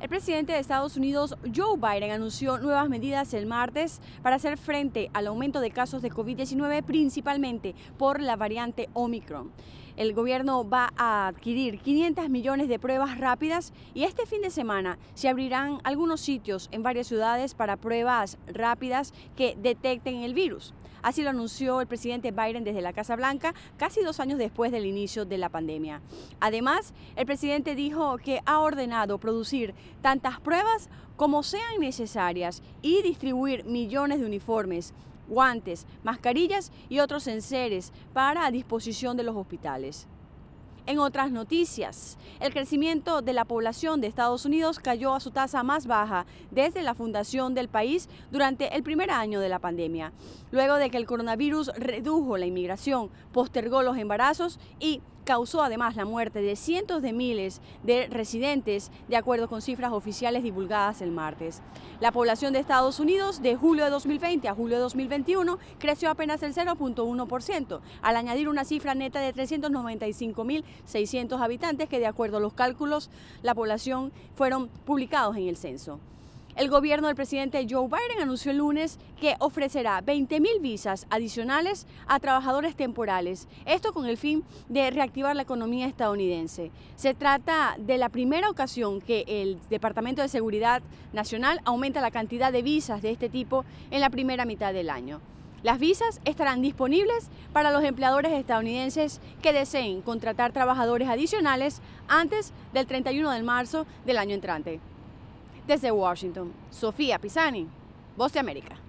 El presidente de Estados Unidos, Joe Biden, anunció nuevas medidas el martes para hacer frente al aumento de casos de COVID-19, principalmente por la variante Omicron. El gobierno va a adquirir 500 millones de pruebas rápidas y este fin de semana se abrirán algunos sitios en varias ciudades para pruebas rápidas que detecten el virus. Así lo anunció el presidente Biden desde la Casa Blanca casi dos años después del inicio de la pandemia. Además, el presidente dijo que ha ordenado producir tantas pruebas como sean necesarias y distribuir millones de uniformes guantes, mascarillas y otros enseres para a disposición de los hospitales. En otras noticias, el crecimiento de la población de Estados Unidos cayó a su tasa más baja desde la fundación del país durante el primer año de la pandemia, luego de que el coronavirus redujo la inmigración, postergó los embarazos y causó además la muerte de cientos de miles de residentes, de acuerdo con cifras oficiales divulgadas el martes. La población de Estados Unidos de julio de 2020 a julio de 2021 creció apenas el 0.1%, al añadir una cifra neta de 395.600 habitantes que de acuerdo a los cálculos la población fueron publicados en el censo. El gobierno del presidente Joe Biden anunció el lunes que ofrecerá 20.000 visas adicionales a trabajadores temporales, esto con el fin de reactivar la economía estadounidense. Se trata de la primera ocasión que el Departamento de Seguridad Nacional aumenta la cantidad de visas de este tipo en la primera mitad del año. Las visas estarán disponibles para los empleadores estadounidenses que deseen contratar trabajadores adicionales antes del 31 de marzo del año entrante. Desde Washington, Sofía Pisani, Voz de América.